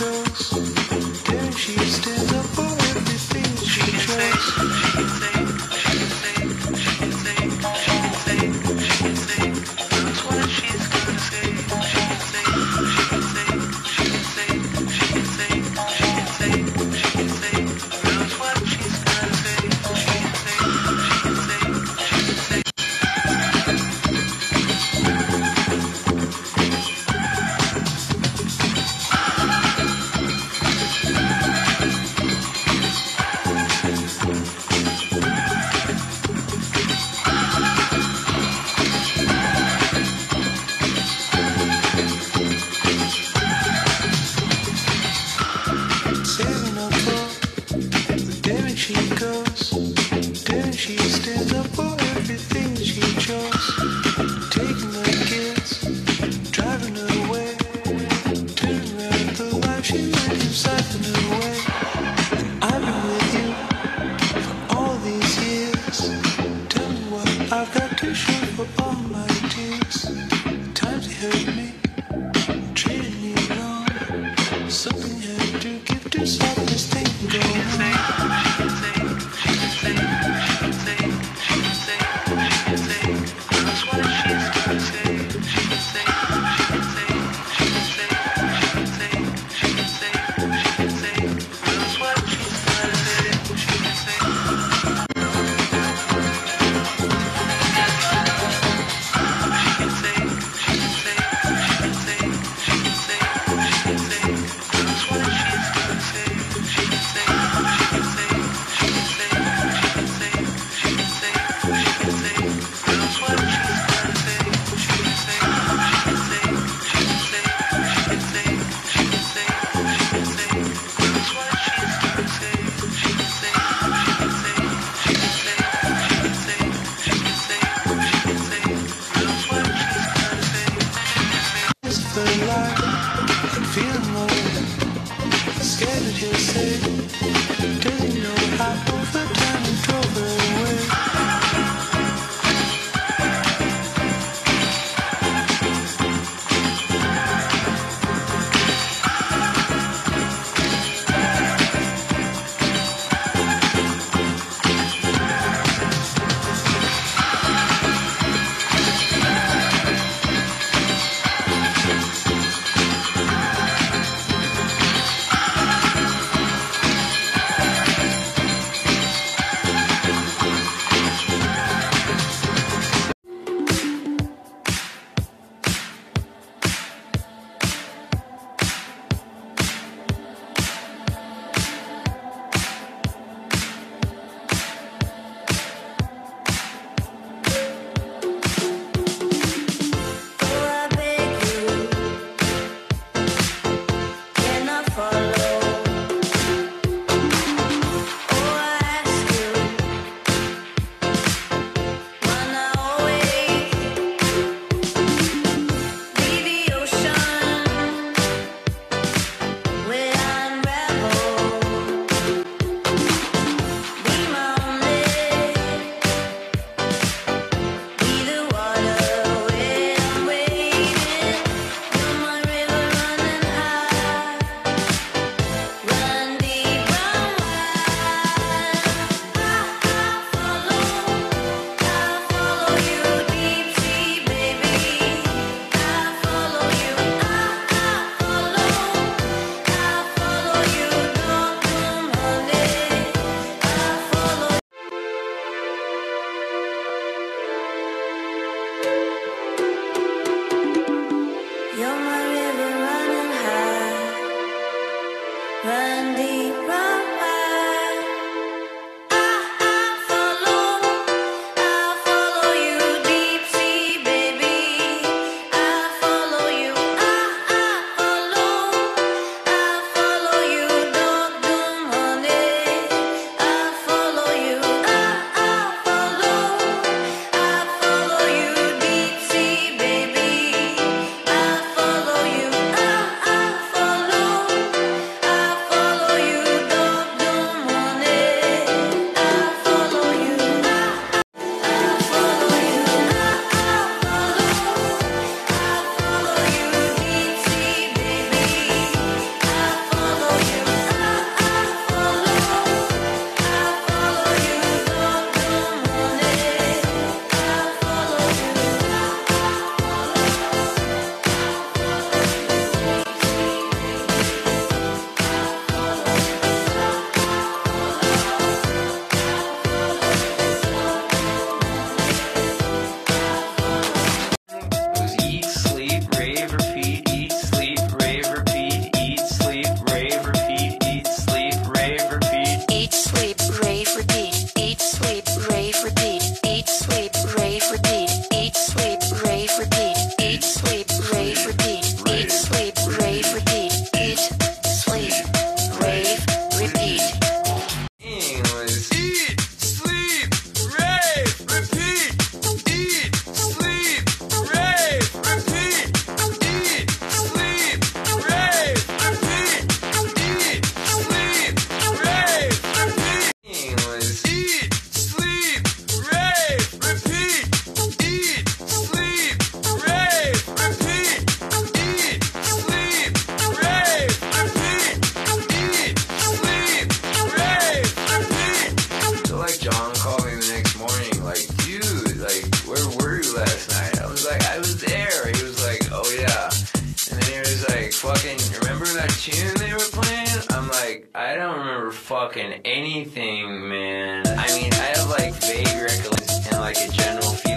windows. Chico. remember that tune they were playing? I'm like, I don't remember fucking anything, man. I mean, I have like vague recollections and like a general feeling.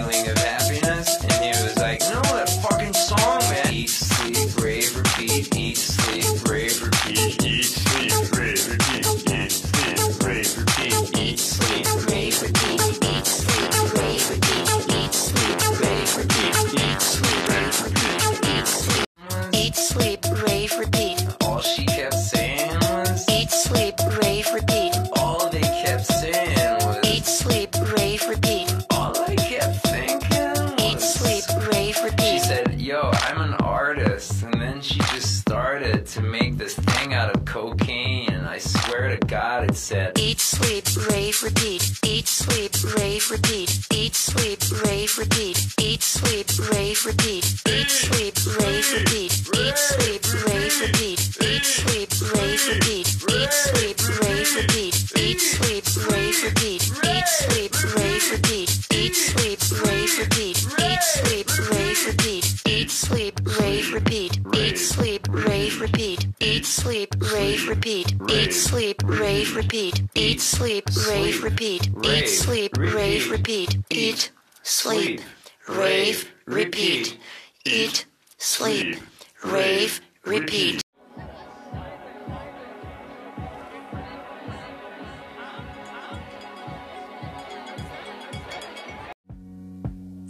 It Eat, sleep, rave, repeat. Eat, sleep, rave, repeat. Eat, sleep, rave, repeat. Eat, sleep, rave, repeat. Eat, sleep, rave, repeat. Eat, sleep, rave, repeat. Eat, sleep, rave, repeat. Eat, sleep, rave, repeat. Eat, sleep, rave, repeat. Eat, sleep, rave, repeat. Eat, sleep, rave, repeat. Eat, sleep, rave, repeat. Eat, sleep, rave, repeat. Eat, sleep, rave, repeat. Eat, sleep, rave, repeat. Eat, sleep, rave, repeat. Eat, sleep, rave, repeat. Eat, sleep, rave, repeat. Eat, sleep, rave, repeat. Eat, sleep, rave, repeat.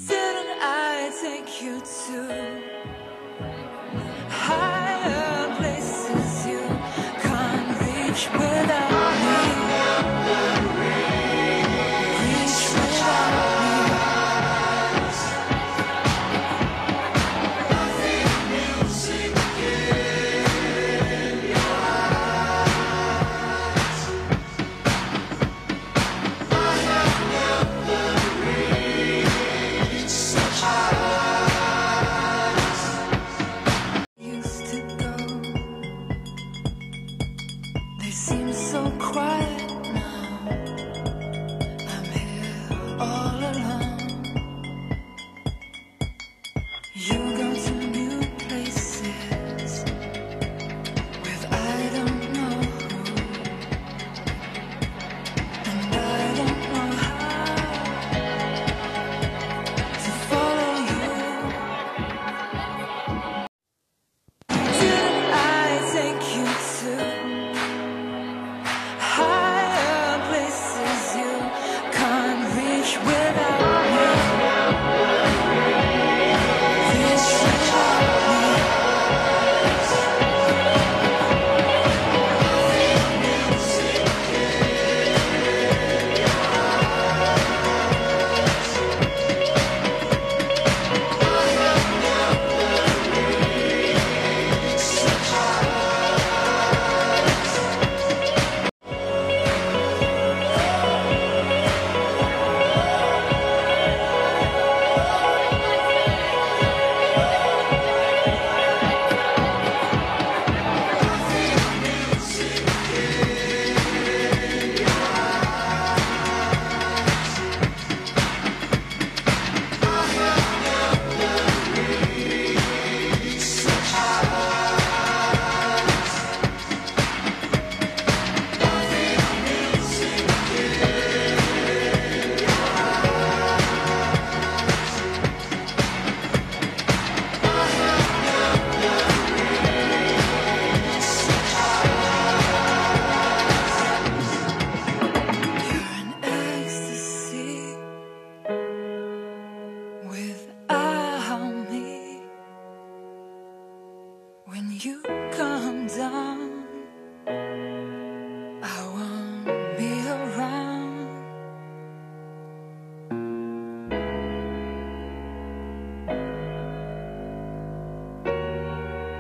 Didn't I take you to higher places you can't reach